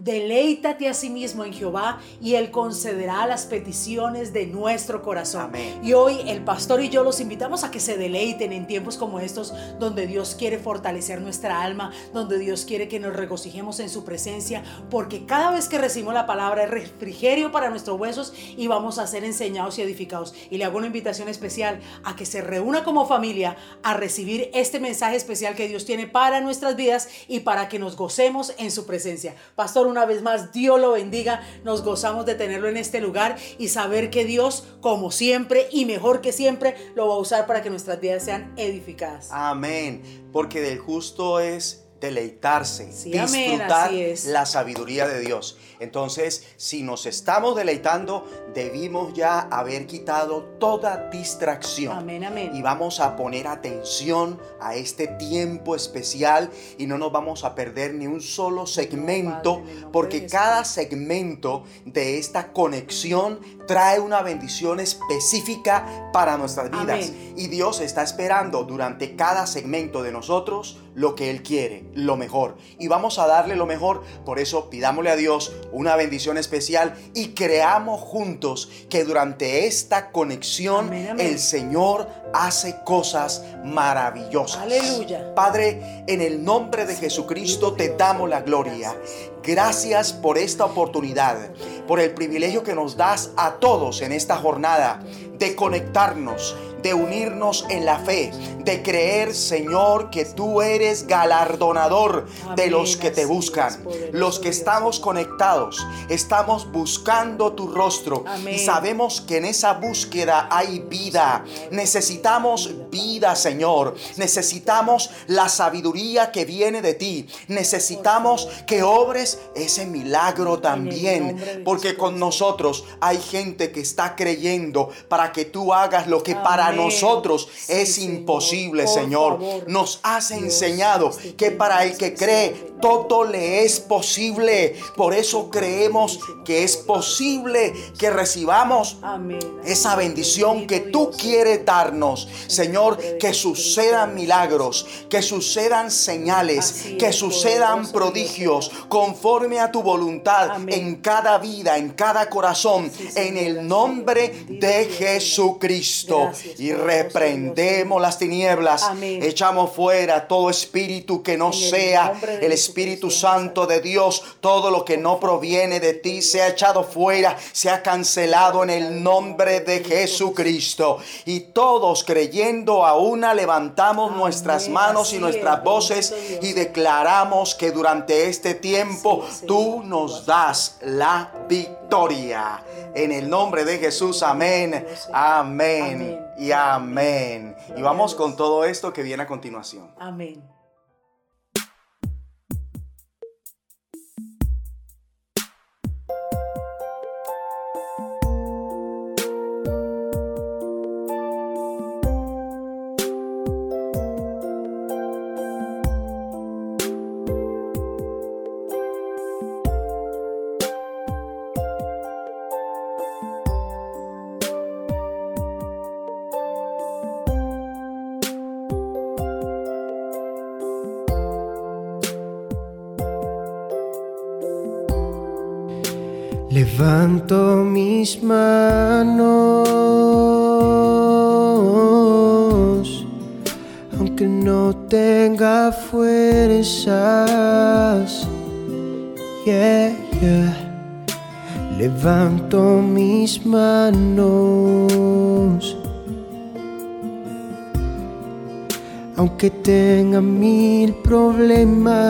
Deleítate a sí mismo en Jehová y Él concederá las peticiones de nuestro corazón. Amén. Y hoy el pastor y yo los invitamos a que se deleiten en tiempos como estos, donde Dios quiere fortalecer nuestra alma, donde Dios quiere que nos regocijemos en su presencia, porque cada vez que recibimos la palabra es refrigerio para nuestros huesos y vamos a ser enseñados y edificados. Y le hago una invitación especial a que se reúna como familia a recibir este mensaje especial que Dios tiene para nuestras vidas y para que nos gocemos en su presencia. Pastor, una vez más, Dios lo bendiga. Nos gozamos de tenerlo en este lugar y saber que Dios, como siempre y mejor que siempre, lo va a usar para que nuestras vidas sean edificadas. Amén. Porque del justo es deleitarse, Sí, disfrutar la sabiduría de Dios. Entonces, si nos estamos deleitando, debimos ya haber quitado toda distracción. Amén, amén. Y vamos a poner atención a este tiempo especial y no nos vamos a perder ni un solo segmento, Padre, en el nombre porque cada segmento de esta conexión trae una bendición específica para nuestras vidas. Amén. Y Dios está esperando durante cada segmento de nosotros lo que Él quiere, lo mejor. Y vamos a darle lo mejor. Por eso pidámosle a Dios una bendición especial y creamos juntos que durante esta conexión Amén, amén. el Señor hace cosas maravillosas. Aleluya. Padre, en el nombre de Jesucristo te damos la gloria. Gracias por esta oportunidad, por el privilegio que nos das a todos en esta jornada de conectarnos, de unirnos en la fe, de creer, Señor, que tú eres galardonador de los que te buscan. Los que estamos conectados, estamos buscando tu rostro y sabemos que en esa búsqueda hay vida. Necesitamos vida, Señor. Necesitamos la sabiduría que viene de ti. Necesitamos que obres ese milagro también. Porque con nosotros hay gente que está creyendo para que tú hagas lo que para nosotros Sí, es Señor. imposible, Por Señor. favor. Nos has Dios, enseñado que para el que cree todo le es posible. Por eso creemos que es posible que recibamos esa bendición que tú quieres darnos. Señor, que sucedan milagros, que sucedan señales, que sucedan prodigios conforme a tu voluntad en cada vida, en cada corazón, en el nombre de Dios, Jesucristo. Gracias, Y reprendemos las tinieblas, Amén. echamos fuera todo espíritu que no En sea el Espíritu Santo de Dios, todo lo que no proviene de ti se ha echado fuera, se ha cancelado en el nombre de Jesucristo. Y todos creyendo a una levantamos Amén, nuestras manos así y es, nuestras voces Dios. y declaramos que durante este tiempo Sí, tú nos das la victoria. En el nombre de Jesús, amén, amén Amén. y amén. Y vamos con todo esto que viene a continuación. Amén. Levanto mis manos, aunque no tenga fuerzas. Yeah, yeah. Levanto mis manos, aunque tenga mil problemas.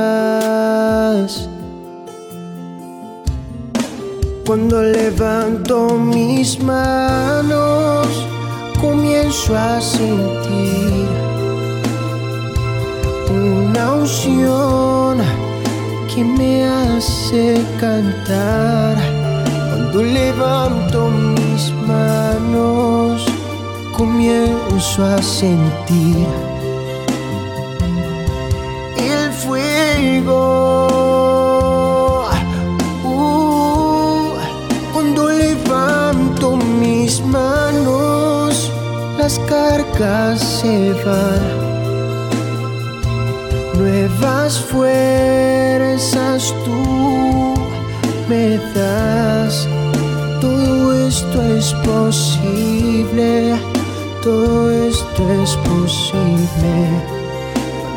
Cuando levanto mis manos, comienzo a sentir una unción que me hace cantar. Cuando levanto mis manos, comienzo a sentir las cargas se van. Nuevas fuerzas tú me das. Todo esto es posible, todo esto es posible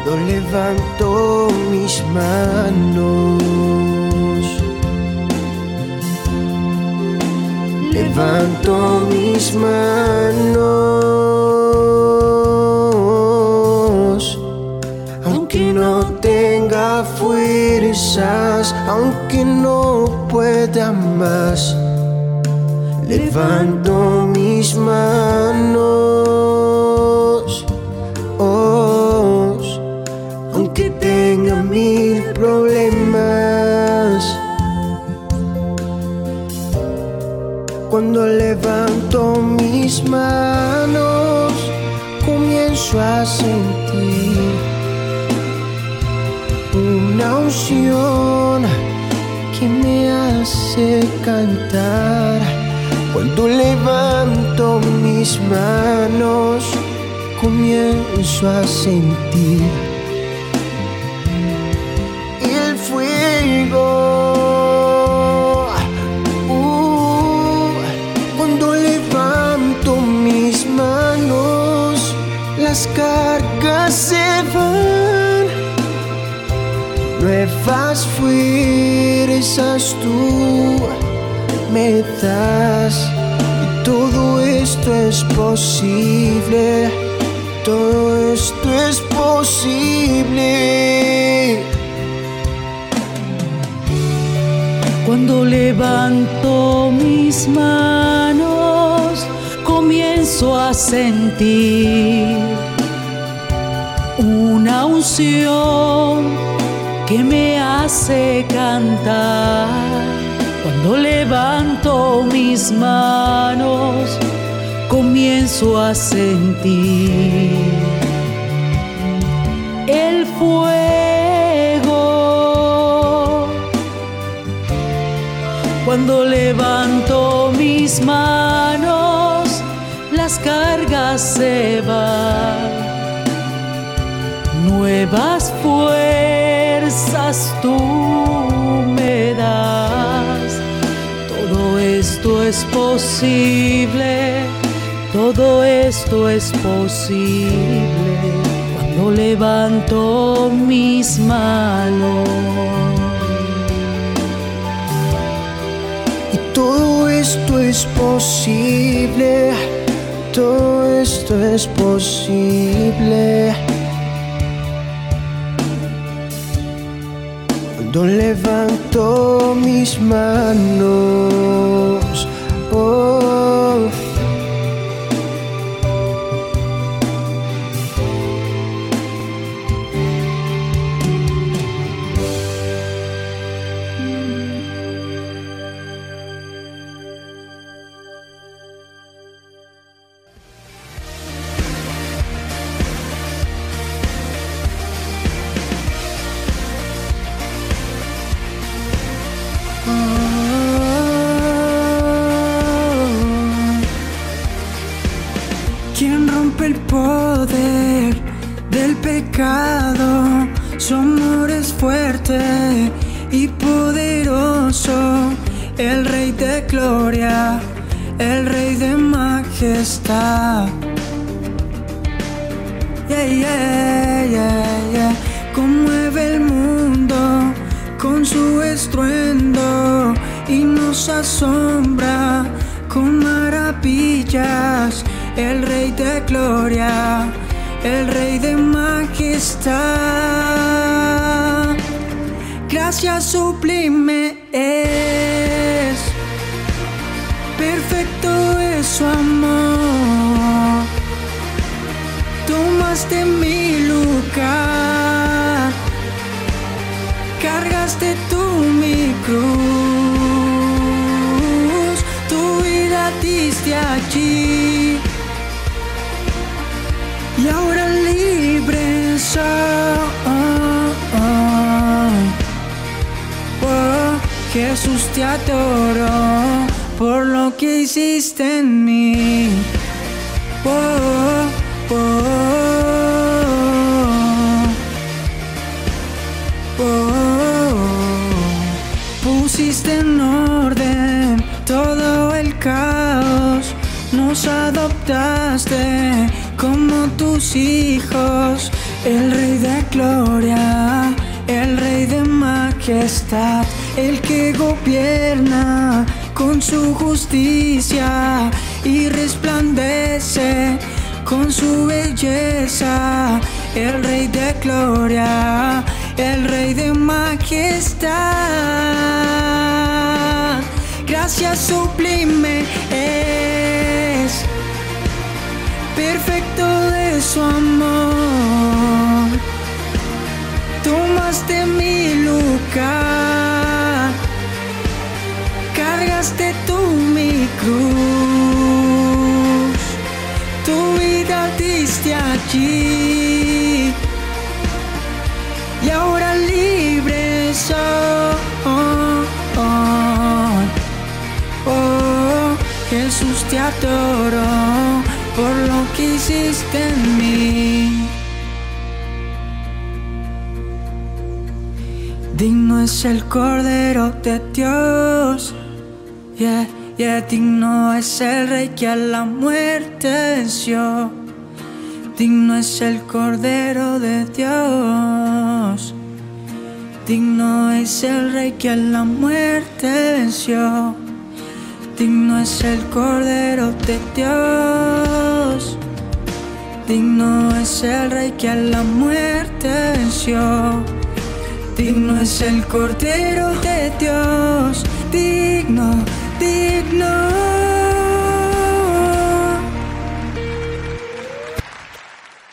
cuando levanto mis manos. Levanto mis manos, aunque no tenga fuerzas, aunque no pueda más. Levanto mis manos, oh, aunque tenga mil problemas. Cuando levanto mis manos, comienzo a sentir una unción que me hace cantar. Cuando levanto mis manos, comienzo a sentir las cargas se van. Nuevas fuerzas tú me das. Y todo esto es posible. Todo esto es posible. Cuando levanto mis manos, comienzo a sentir unción que me hace cantar. Cuando levanto mis manos, comienzo a sentir el fuego. Cuando levanto mis manos, las cargas se van. Nuevas fuerzas tú me das. Todo esto es posible, todo esto es posible cuando levanto mis manos. Y todo esto es posible, todo esto es posible. Cuando levanto mis manos, oh. Tomaste mi lugar, cargaste tú mi cruz, tu vida diste allí. Y ahora libre soy. Oh, Jesús te adoro por lo que hiciste en mí. Oh, adoptaste como tus hijos, el rey de gloria, el rey de majestad, el que gobierna con su justicia y resplandece con su belleza, el rey de gloria, el rey de majestad. Gracias sublime es perfecto de su amor. Tomaste mi lugar, cargaste tú mi cruz, tu vida diste allí y ahora libre soy. Oh, Jesús te adoro hiciste en mí. Digno es el Cordero de Dios. Yeah, yeah, digno es el Rey que a la muerte venció. Digno es el Cordero de Dios. Digno es el Rey que a la muerte venció. Digno es el Cordero de Dios. Digno es el Rey que a la muerte venció. Digno es el Cordero de Dios. Digno, digno.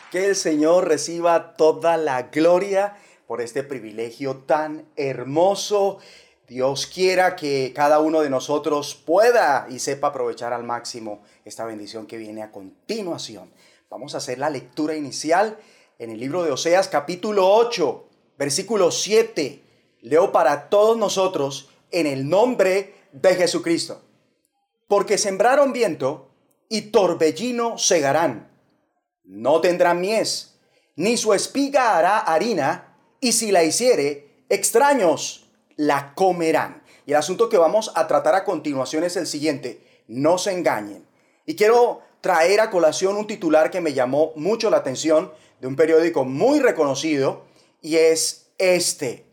Que el Señor reciba toda la gloria por este privilegio tan hermoso. Dios quiera que cada uno de nosotros pueda y sepa aprovechar al máximo esta bendición que viene a continuación. Vamos a hacer la lectura inicial en el libro de Oseas capítulo 8, versículo 7. Leo para todos nosotros en el nombre de Jesucristo. Porque sembraron viento y torbellino segarán. No tendrán mies, ni su espiga hará harina, y si la hiciere, extraños la comerán. Y el asunto que vamos a tratar a continuación es el siguiente, no se engañen. Y quiero traer a colación un titular que me llamó mucho la atención de un periódico muy reconocido, y es este.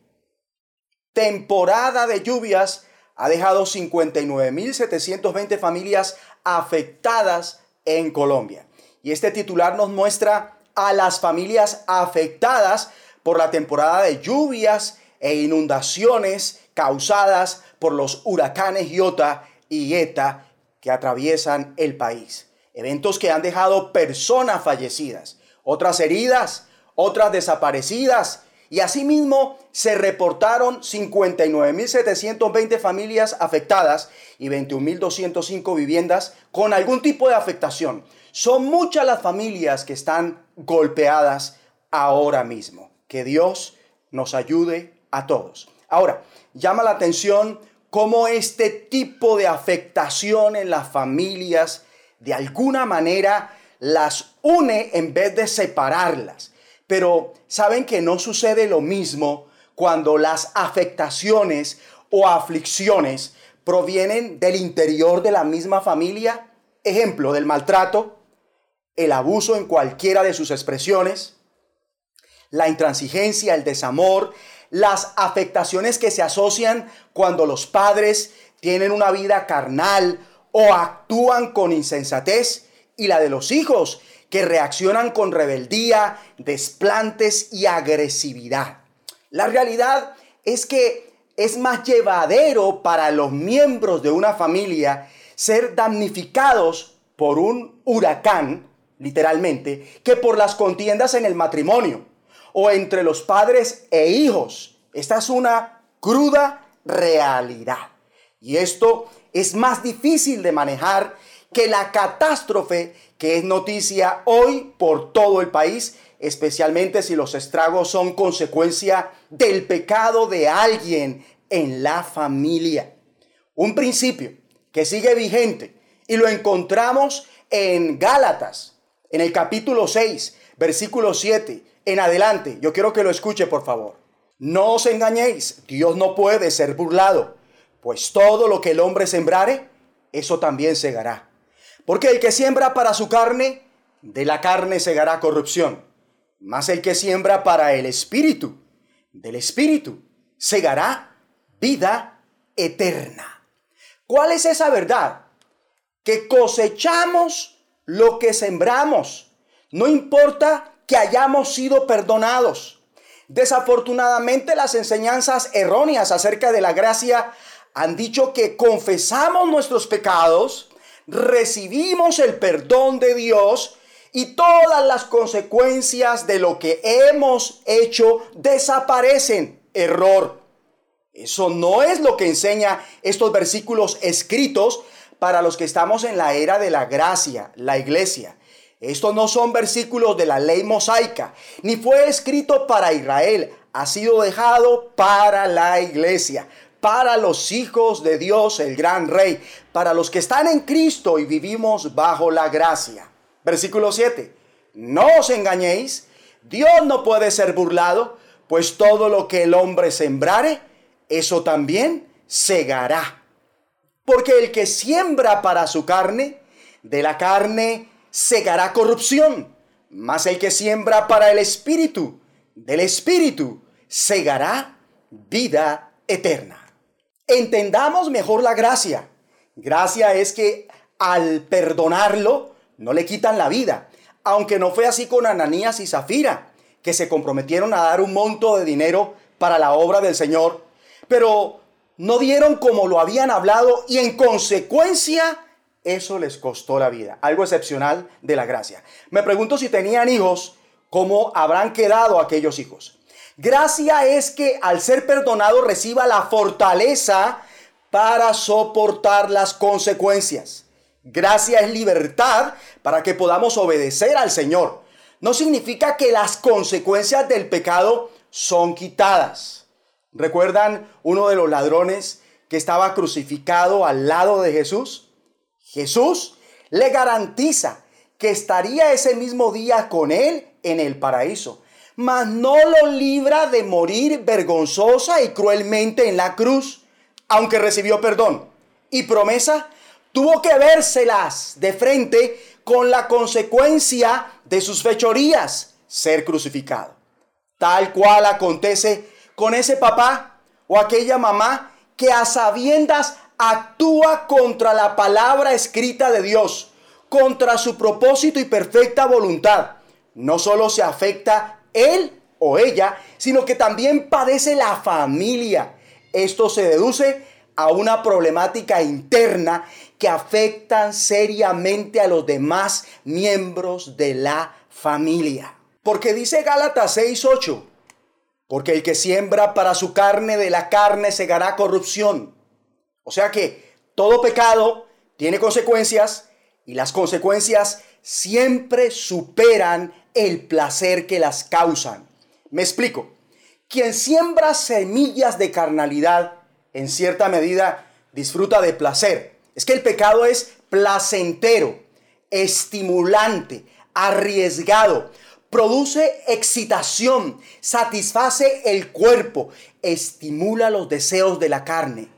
Temporada de lluvias ha dejado 59.720 familias afectadas en Colombia. Y este titular nos muestra a las familias afectadas por la temporada de lluvias e inundaciones causadas por los huracanes Iota y Eta que atraviesan el país. Eventos que han dejado personas fallecidas, otras heridas, otras desaparecidas y asimismo se reportaron 59.720 familias afectadas y 21.205 viviendas con algún tipo de afectación. Son muchas las familias que están golpeadas ahora mismo. Que Dios nos ayude a todos. Ahora, llama la atención cómo este tipo de afectación en las familias de alguna manera las une en vez de separarlas. Pero saben que no sucede lo mismo cuando las afectaciones o aflicciones provienen del interior de la misma familia. Ejemplo del maltrato, el abuso en cualquiera de sus expresiones, la intransigencia, el desamor, las afectaciones que se asocian cuando los padres tienen una vida carnal o actúan con insensatez y la de los hijos que reaccionan con rebeldía, desplantes y agresividad. La realidad es que es más llevadero para los miembros de una familia ser damnificados por un huracán, literalmente, que por las contiendas en el matrimonio o entre los padres e hijos. Esta es una cruda realidad. Y esto es más difícil de manejar que la catástrofe que es noticia hoy por todo el país, especialmente si los estragos son consecuencia del pecado de alguien en la familia. Un principio que sigue vigente y lo encontramos en Gálatas, en el capítulo 6, versículo 7 en adelante. Yo quiero que lo escuche, por favor. No os engañéis, Dios no puede ser burlado pues todo lo que el hombre sembrare, eso también segará. Porque el que siembra para su carne, de la carne segará corrupción. Mas el que siembra para el espíritu, del espíritu, segará vida eterna. ¿Cuál es esa verdad? Que cosechamos lo que sembramos. No importa que hayamos sido perdonados. Desafortunadamente las enseñanzas erróneas acerca de la gracia han dicho que confesamos nuestros pecados, recibimos el perdón de Dios y todas las consecuencias de lo que hemos hecho desaparecen. Error. Eso no es lo que enseña estos versículos escritos para los que estamos en la era de la gracia, la iglesia. Estos no son versículos de la ley mosaica, ni fue escrito para Israel, ha sido dejado para la iglesia para los hijos de Dios, el gran rey, para los que están en Cristo y vivimos bajo la gracia. Versículo 7. No os engañéis, Dios no puede ser burlado, pues todo lo que el hombre sembrare, eso también segará. Porque el que siembra para su carne, de la carne segará corrupción, mas el que siembra para el espíritu, del espíritu segará vida eterna entendamos mejor la gracia. Gracia es que al perdonarlo no le quitan la vida, aunque no fue así con Ananías y Zafira, que se comprometieron a dar un monto de dinero para la obra del Señor, pero no dieron como lo habían hablado y en consecuencia eso les costó la vida. Algo excepcional de la gracia. Me pregunto si tenían hijos, ¿cómo habrán quedado aquellos hijos? Gracia es que al ser perdonado reciba la fortaleza para soportar las consecuencias. Gracia es libertad para que podamos obedecer al Señor. No significa que las consecuencias del pecado son quitadas. ¿Recuerdan uno de los ladrones que estaba crucificado al lado de Jesús? Jesús le garantiza que estaría ese mismo día con él en el paraíso mas no lo libra de morir vergonzosa y cruelmente en la cruz, aunque recibió perdón y promesa, tuvo que vérselas de frente con la consecuencia de sus fechorías, ser crucificado. Tal cual acontece con ese papá o aquella mamá que a sabiendas actúa contra la palabra escrita de Dios, contra su propósito y perfecta voluntad. No solo se afecta él o ella, sino que también padece la familia. Esto se deduce a una problemática interna que afectan seriamente a los demás miembros de la familia. Porque dice Gálatas 6:8, porque el que siembra para su carne de la carne segará corrupción. O sea que todo pecado tiene consecuencias y las consecuencias siempre superan el placer que las causan. Me explico. Quien siembra semillas de carnalidad, en cierta medida, disfruta de placer. Es que el pecado es placentero, estimulante, arriesgado, produce excitación, satisface el cuerpo, estimula los deseos de la carne.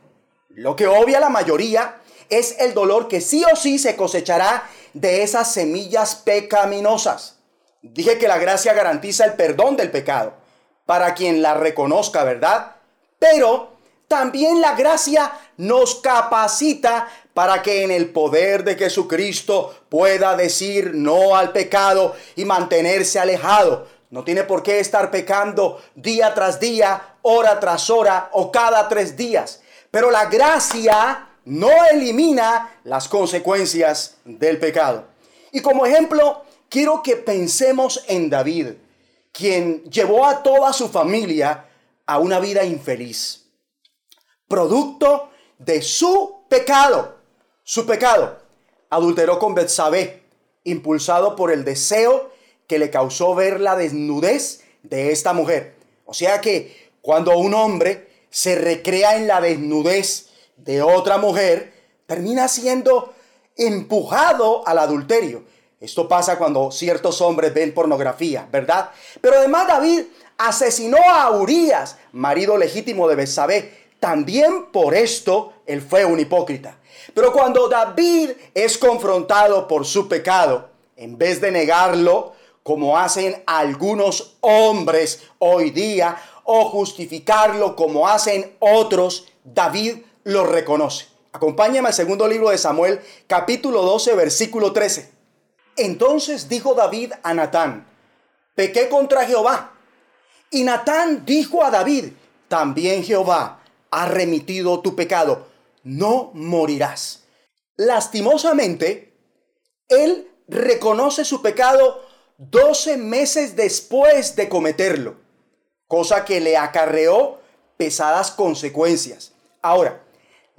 Lo que obvia la mayoría es el dolor que sí o sí se cosechará de esas semillas pecaminosas. Dije que la gracia garantiza el perdón del pecado para quien la reconozca, ¿verdad? Pero también la gracia nos capacita para que en el poder de Jesucristo pueda decir no al pecado y mantenerse alejado. No tiene por qué estar pecando día tras día, hora tras hora o cada tres días. Pero la gracia no elimina las consecuencias del pecado. Y como ejemplo, quiero que pensemos en David, quien llevó a toda su familia a una vida infeliz, producto de su pecado. Su pecado adulteró con Betsabé, impulsado por el deseo que le causó ver la desnudez de esta mujer. O sea que cuando un hombre se recrea en la desnudez de otra mujer, termina siendo empujado al adulterio. Esto pasa cuando ciertos hombres ven pornografía, ¿verdad? Pero además David asesinó a Urias, marido legítimo de Betsabé, también por esto él fue un hipócrita. Pero cuando David es confrontado por su pecado, en vez de negarlo, como hacen algunos hombres hoy día, o justificarlo como hacen otros, David lo reconoce. Acompáñame al segundo libro de Samuel, capítulo 12, versículo 13. Entonces dijo David a Natán, pequé contra Jehová. Y Natán dijo a David, también Jehová ha remitido tu pecado, no morirás. Lastimosamente, él reconoce su pecado 12 meses después de cometerlo, cosa que le acarreó pesadas consecuencias. Ahora,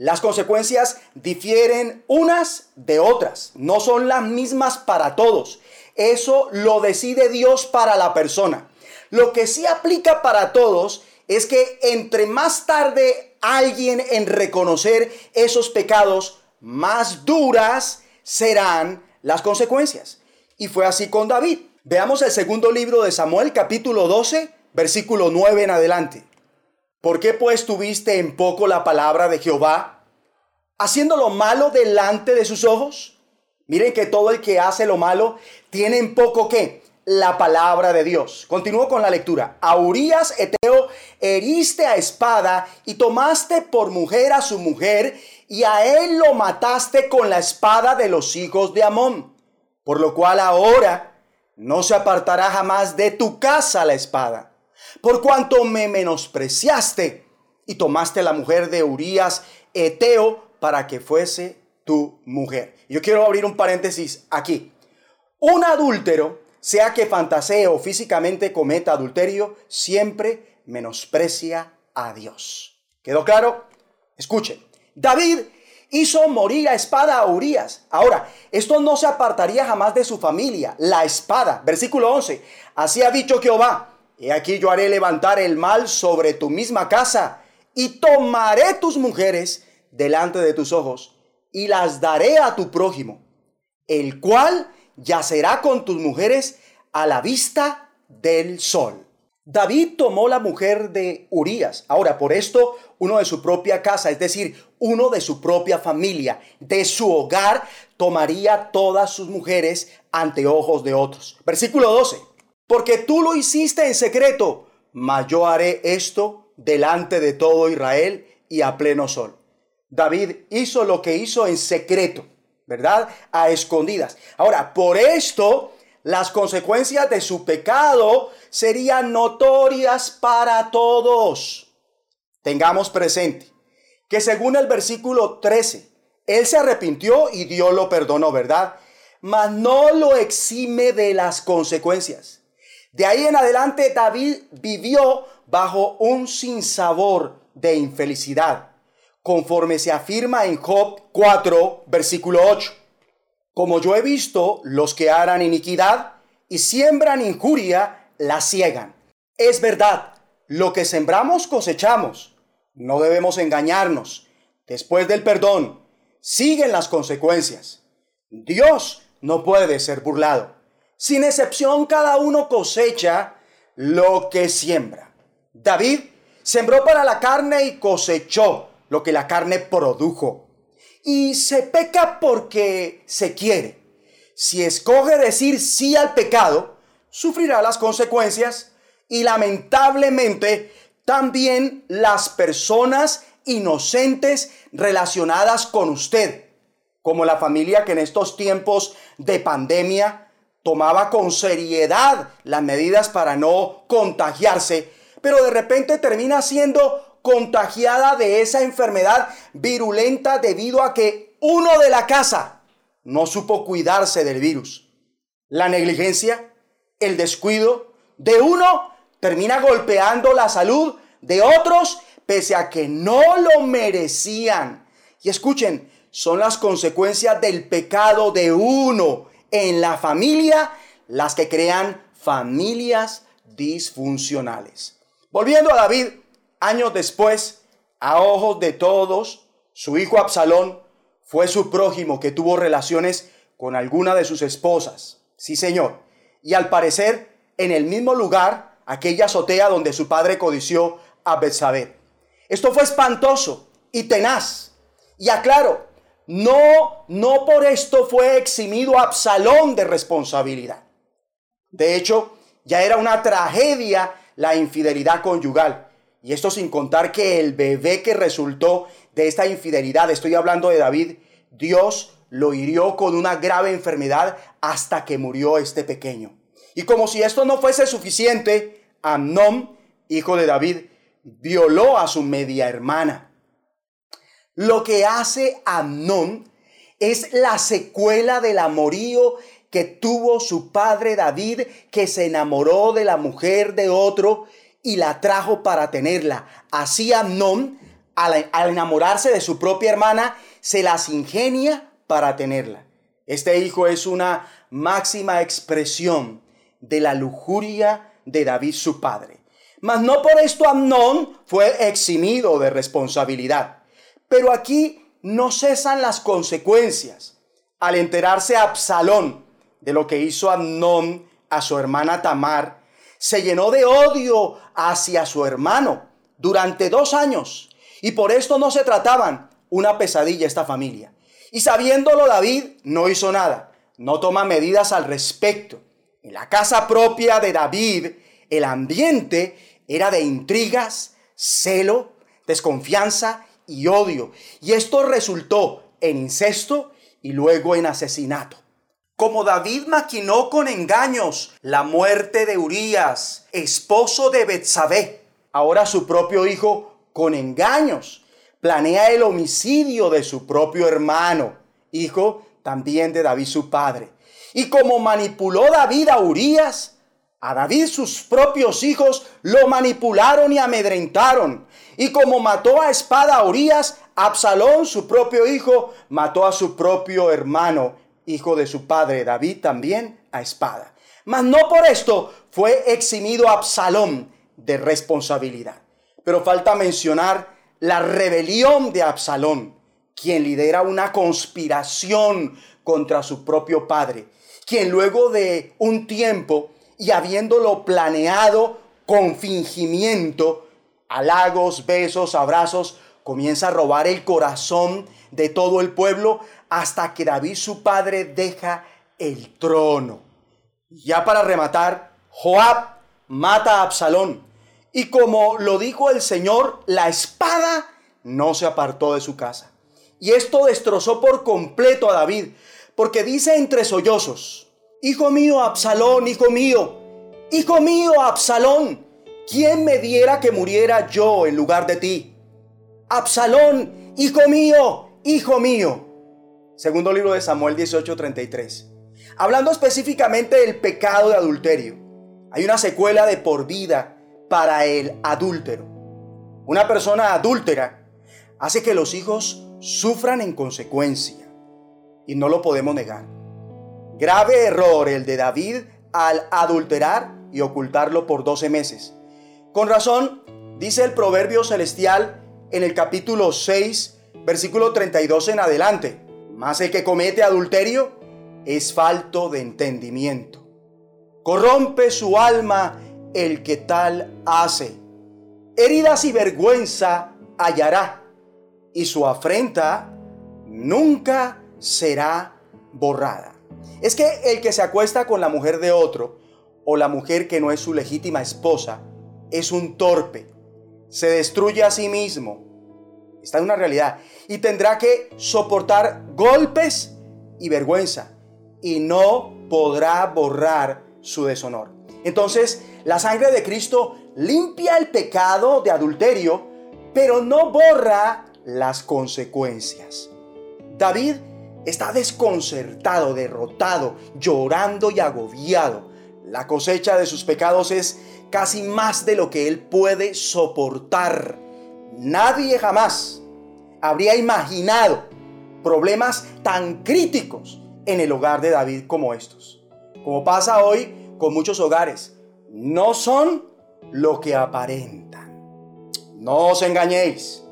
las consecuencias difieren unas de otras, no son las mismas para todos. Eso lo decide Dios para la persona. Lo que sí aplica para todos es que entre más tarde alguien en reconocer esos pecados, más duras serán las consecuencias. Y fue así con David. Veamos el segundo libro de Samuel, capítulo 12, versículo 9 en adelante. ¿Por qué pues tuviste en poco la palabra de Jehová, haciendo lo malo delante de sus ojos? Miren que todo el que hace lo malo tiene en poco qué? La palabra de Dios. Continúo con la lectura. A Urias Eteo heriste a espada y tomaste por mujer a su mujer y a él lo mataste con la espada de los hijos de Amón. Por lo cual ahora no se apartará jamás de tu casa la espada por cuanto me menospreciaste y tomaste la mujer de Urías Eteo para que fuese tu mujer. Yo quiero abrir un paréntesis aquí. Un adúltero, sea que fantasee o físicamente cometa adulterio, siempre menosprecia a Dios. ¿Quedó claro? Escuchen. David hizo morir a espada a Urias. Ahora, esto no se apartaría jamás de su familia, la espada. Versículo 11. Así ha dicho Jehová, He aquí yo haré levantar el mal sobre tu misma casa y tomaré tus mujeres delante de tus ojos y las daré a tu prójimo, el cual yacerá con tus mujeres a la vista del sol. David tomó la mujer de Urías. Ahora, por esto, uno de su propia casa, es decir, uno de su propia familia, de su hogar, tomaría todas sus mujeres ante ojos de otros. Versículo 12 porque tú lo hiciste en secreto, mas yo haré esto delante de todo Israel y a pleno sol. David hizo lo que hizo en secreto, ¿verdad? A escondidas. Ahora, por esto, las consecuencias de su pecado serían notorias para todos. Tengamos presente que según el versículo 13, él se arrepintió y Dios lo perdonó, ¿verdad? Mas no lo exime de las consecuencias. De ahí en adelante David vivió bajo un sinsabor de infelicidad, conforme se afirma en Job 4, versículo 8. Como yo he visto, los que harán iniquidad y siembran injuria, la ciegan. Es verdad, lo que sembramos cosechamos. No debemos engañarnos. Después del perdón, siguen las consecuencias. Dios no puede ser burlado. Sin excepción, cada uno cosecha lo que siembra. David sembró para la carne y cosechó lo que la carne produjo. Y se peca porque se quiere. Si escoge decir sí al pecado, sufrirá las consecuencias y lamentablemente también las personas inocentes relacionadas con usted, como la familia que en estos tiempos de pandemia tomaba con seriedad las medidas para no contagiarse, pero de repente termina siendo contagiada de esa enfermedad virulenta debido a que uno de la casa no supo cuidarse del virus. La negligencia, el descuido de uno termina golpeando la salud de otros pese a que no lo merecían. Y escuchen, son las consecuencias del pecado de uno en la familia las que crean familias disfuncionales. Volviendo a David, años después, a ojos de todos, su hijo Absalón fue su prójimo que tuvo relaciones con alguna de sus esposas. Sí, señor. Y al parecer, en el mismo lugar, aquella azotea donde su padre codició a Betsabé. Esto fue espantoso y tenaz. Y aclaro, no, no por esto fue eximido Absalón de responsabilidad. De hecho, ya era una tragedia la infidelidad conyugal. Y esto sin contar que el bebé que resultó de esta infidelidad, estoy hablando de David, Dios lo hirió con una grave enfermedad hasta que murió este pequeño. Y como si esto no fuese suficiente, Amnón, hijo de David, violó a su media hermana. Lo que hace Amnón es la secuela del amorío que tuvo su padre David, que se enamoró de la mujer de otro y la trajo para tenerla. Así Amnón, al, enamorarse de su propia hermana, se las ingenia para tenerla. Este hijo es una máxima expresión de la lujuria de David su padre. Mas no por esto Amnón fue eximido de responsabilidad. Pero aquí no cesan las consecuencias. Al enterarse Absalón de lo que hizo Amnón a su hermana Tamar, se llenó de odio hacia su hermano durante dos años. Y por esto no se trataban una pesadilla esta familia. Y sabiéndolo David no hizo nada, no toma medidas al respecto. En la casa propia de David, el ambiente era de intrigas, celo, desconfianza y odio. Y esto resultó en incesto y luego en asesinato. Como David maquinó con engaños la muerte de Urías, esposo de Betsabé, ahora su propio hijo con engaños planea el homicidio de su propio hermano, hijo también de David su padre. Y como manipuló David a Urias, a David sus propios hijos lo manipularon y amedrentaron. Y como mató a espada a Urias, Absalón, su propio hijo, mató a su propio hermano, hijo de su padre David también, a espada. Mas no por esto fue eximido Absalón de responsabilidad. Pero falta mencionar la rebelión de Absalón, quien lidera una conspiración contra su propio padre, quien luego de un tiempo y habiéndolo planeado con fingimiento, halagos, besos, abrazos, comienza a robar el corazón de todo el pueblo hasta que David su padre deja el trono. Ya para rematar, Joab mata a Absalón y como lo dijo el Señor, la espada no se apartó de su casa. Y esto destrozó por completo a David, porque dice entre sollozos, Hijo mío, Absalón, hijo mío, hijo mío, Absalón, ¿quién me diera que muriera yo en lugar de ti? Absalón, hijo mío, hijo mío. Segundo libro de Samuel 18:33. Hablando específicamente del pecado de adulterio. Hay una secuela de por vida para el adúltero. Una persona adúltera hace que los hijos sufran en consecuencia y no lo podemos negar. Grave error el de David al adulterar y ocultarlo por 12 meses. Con razón, dice el proverbio celestial en el capítulo 6, versículo 32 en adelante, más el que comete adulterio es falto de entendimiento. Corrompe su alma el que tal hace. Heridas y vergüenza hallará, y su afrenta nunca será borrada. Es que el que se acuesta con la mujer de otro, o la mujer que no es su legítima esposa, es un torpe. Se destruye a sí mismo. Está en una realidad. Y tendrá que soportar golpes y vergüenza. Y no podrá borrar su deshonor. Entonces, la sangre de Cristo limpia el pecado de adulterio, pero no borra las consecuencias. David está desconcertado, derrotado, llorando y agobiado. La cosecha de sus pecados es casi más de lo que él puede soportar. Nadie jamás habría imaginado problemas tan críticos en el hogar de David como estos. Como pasa hoy con muchos hogares, no son lo que aparentan. No os engañéis.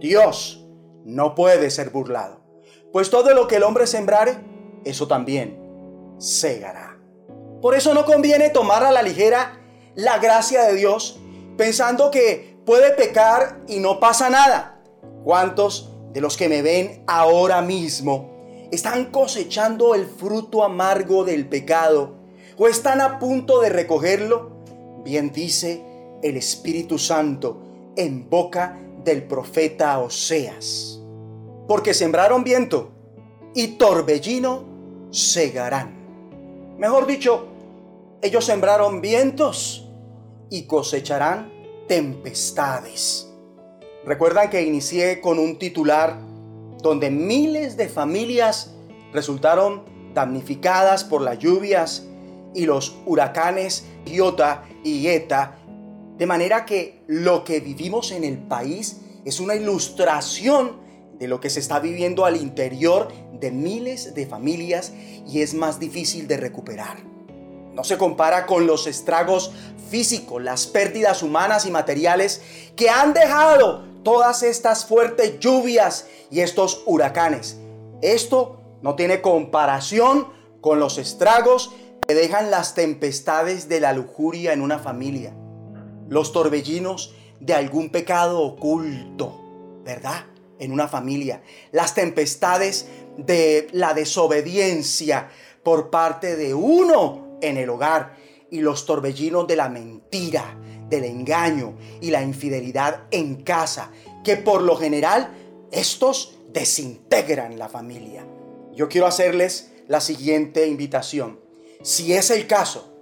Dios no puede ser burlado. Pues todo lo que el hombre sembrare, eso también segará. Por eso no conviene tomar a la ligera la gracia de Dios, pensando que puede pecar y no pasa nada. ¿Cuántos de los que me ven ahora mismo están cosechando el fruto amargo del pecado o están a punto de recogerlo? Bien dice el Espíritu Santo en boca del profeta Oseas. Porque sembraron viento y torbellino segarán. Mejor dicho, ellos sembraron vientos y cosecharán tempestades. Recuerdan que inicié con un titular donde miles de familias resultaron damnificadas por las lluvias y los huracanes Iota y Eta, de manera que lo que vivimos en el país es una ilustración de lo que se está viviendo al interior de miles de familias y es más difícil de recuperar. No se compara con los estragos físicos, las pérdidas humanas y materiales que han dejado todas estas fuertes lluvias y estos huracanes. Esto no tiene comparación con los estragos que dejan las tempestades de la lujuria en una familia, los torbellinos de algún pecado oculto, ¿verdad? En una familia, las tempestades de la desobediencia por parte de uno en el hogar y los torbellinos de la mentira, del engaño y la infidelidad en casa, que por lo general estos desintegran la familia. Yo quiero hacerles la siguiente invitación. Si es el caso,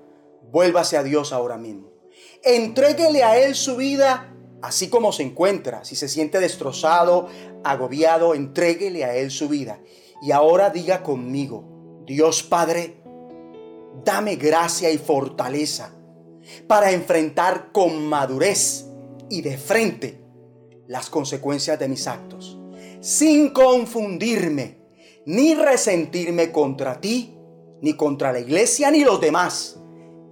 vuélvase a Dios ahora mismo. Entréguele a Él su vida así como se encuentra. Si se siente destrozado, agobiado, entréguele a Él su vida. Y ahora diga conmigo, Dios Padre, dame gracia y fortaleza para enfrentar con madurez y de frente las consecuencias de mis actos, sin confundirme ni resentirme contra ti, ni contra la iglesia, ni los demás.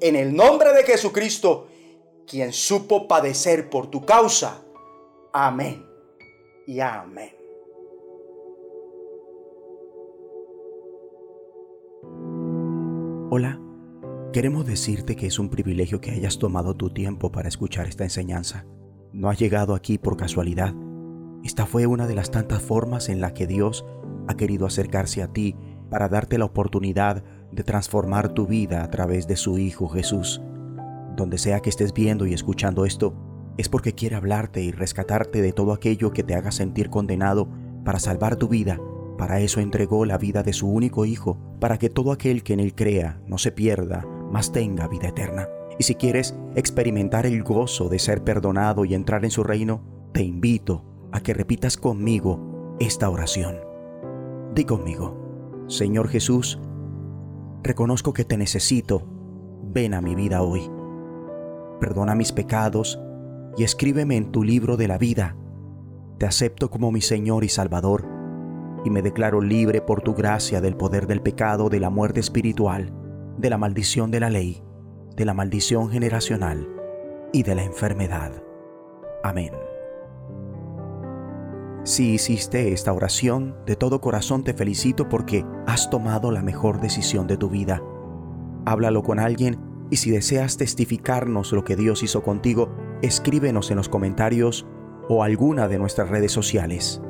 En el nombre de Jesucristo, quien supo padecer por tu causa. Amén y amén. Hola, queremos decirte que es un privilegio que hayas tomado tu tiempo para escuchar esta enseñanza. No has llegado aquí por casualidad. Esta fue una de las tantas formas en las que Dios ha querido acercarse a ti para darte la oportunidad de transformar tu vida a través de su Hijo Jesús. Donde sea que estés viendo y escuchando esto, es porque quiere hablarte y rescatarte de todo aquello que te haga sentir condenado para salvar tu vida para eso entregó la vida de su único Hijo, para que todo aquel que en Él crea no se pierda, mas tenga vida eterna. Y si quieres experimentar el gozo de ser perdonado y entrar en su reino, te invito a que repitas conmigo esta oración. Di conmigo, Señor Jesús, reconozco que te necesito, ven a mi vida hoy. Perdona mis pecados y escríbeme en tu libro de la vida. Te acepto como mi Señor y Salvador y me declaro libre por tu gracia del poder del pecado, de la muerte espiritual, de la maldición de la ley, de la maldición generacional y de la enfermedad. Amén. Si hiciste esta oración, de todo corazón te felicito porque has tomado la mejor decisión de tu vida. Háblalo con alguien y si deseas testificarnos lo que Dios hizo contigo, escríbenos en los comentarios o alguna de nuestras redes sociales.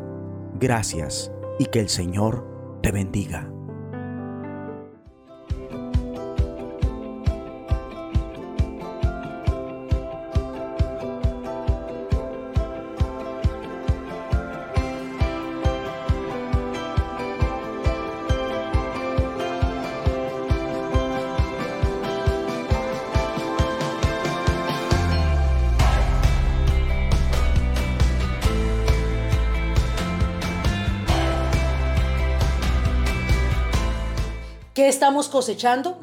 Gracias y que el Señor te bendiga. Estamos cosechando?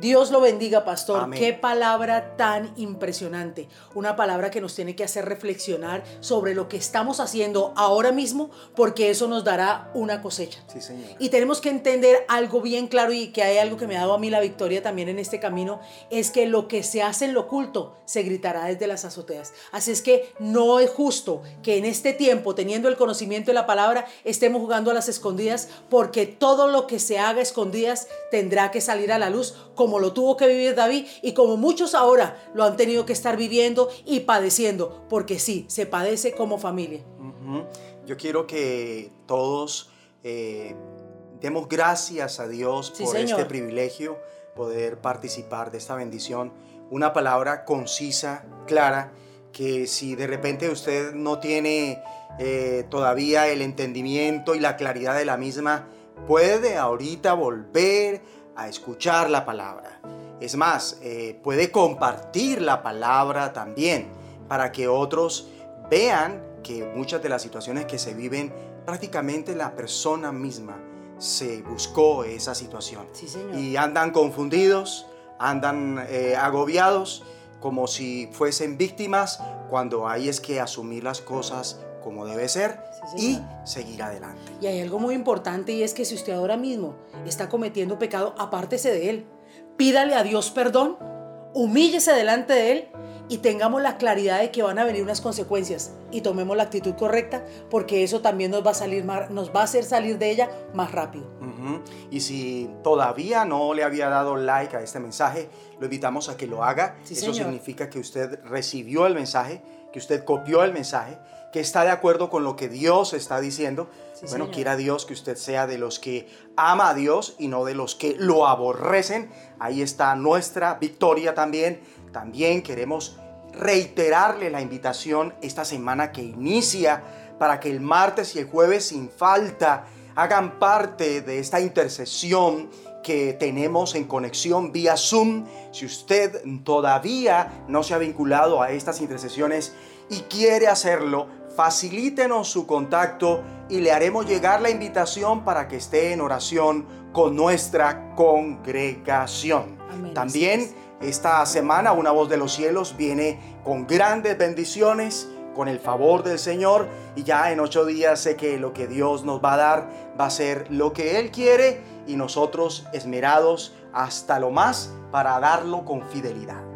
Dios lo bendiga, pastor. Qué palabra tan impresionante. Una palabra que nos tiene que hacer reflexionar sobre lo que estamos haciendo ahora mismo, porque eso nos dará una cosecha. Sí, señor. Y tenemos que entender algo bien claro y que hay algo que me ha dado a mí la victoria también en este camino, es que lo que se hace en lo oculto se gritará desde las azoteas. Así es que no es justo que en este tiempo, teniendo el conocimiento de la palabra, estemos jugando a las escondidas, porque todo lo que se haga escondidas tendrá que salir a la luz como como lo tuvo que vivir David y como muchos ahora lo han tenido que estar viviendo y padeciendo, porque sí, se padece como familia. Yo quiero que todos eh, demos gracias a Dios Sí, por señor. este privilegio, poder participar de esta bendición. Una palabra concisa, clara, que si de repente usted no tiene eh, todavía el entendimiento y la claridad de la misma, puede ahorita volver a escuchar la palabra. Es más, eh, puede compartir la palabra también para que otros vean que muchas de las situaciones que se viven, prácticamente la persona misma se buscó esa situación. Sí, señor. Y andan confundidos, andan eh, agobiados, como si fuesen víctimas, cuando hay es que asumir las cosas como debe ser Sí, y seguir adelante. Y hay algo muy importante y es que si usted ahora mismo está cometiendo pecado, apártese de él. Pídale a Dios perdón, humíllese delante de él y tengamos la claridad de que van a venir unas consecuencias y tomemos la actitud correcta porque eso también nos va a salir más- nos va a hacer salir de ella más rápido. Y si todavía no le había dado like a este mensaje, lo invitamos a que lo haga. Sí, Eso señor. significa que usted recibió el mensaje, que usted copió el mensaje, que está de acuerdo con lo que Dios está diciendo. Sí, bueno, señor. quiera Dios que usted sea de los que ama a Dios y no de los que lo aborrecen. Ahí está nuestra victoria también. También queremos reiterarle la invitación esta semana que inicia para que el martes y el jueves sin falta hagan parte de esta intercesión que tenemos en conexión vía Zoom. Si usted todavía no se ha vinculado a estas intercesiones y quiere hacerlo, facilítenos su contacto y le haremos llegar la invitación para que esté en oración con nuestra congregación. Amén, También esta semana una voz de los cielos viene con grandes bendiciones, con el favor del Señor y ya en ocho días sé que lo que Dios nos va a dar va a ser lo que Él quiere y nosotros esmerados hasta lo más para darlo con fidelidad.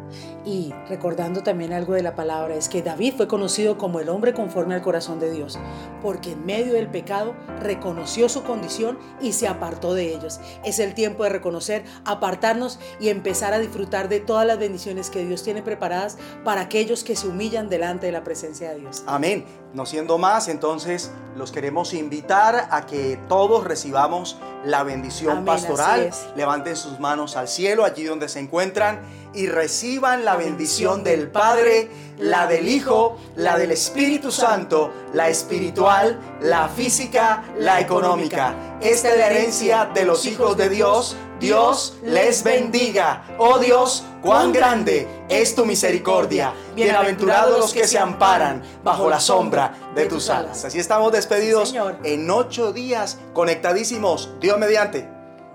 Y recordando también algo de la palabra, es que David fue conocido como el hombre conforme al corazón de Dios, porque en medio del pecado reconoció su condición y se apartó de ellos. Es el tiempo de reconocer, apartarnos y empezar a disfrutar de todas las bendiciones que Dios tiene preparadas para aquellos que se humillan delante de la presencia de Dios. Amén. No siendo más, entonces los queremos invitar a que todos recibamos la bendición Amén, pastoral. Levanten sus manos al cielo, allí donde se encuentran, y reciban la, La bendición bendición del Padre, la del Hijo, la del Espíritu Santo, la espiritual, la física, la económica. Esta es la herencia de los hijos de Dios. Dios les bendiga. Oh Dios, cuán grande es tu misericordia. Bienaventurados los que se amparan bajo la sombra de tus alas. Así estamos despedidos en ocho días, conectadísimos. Dios mediante.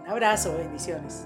Un abrazo, bendiciones.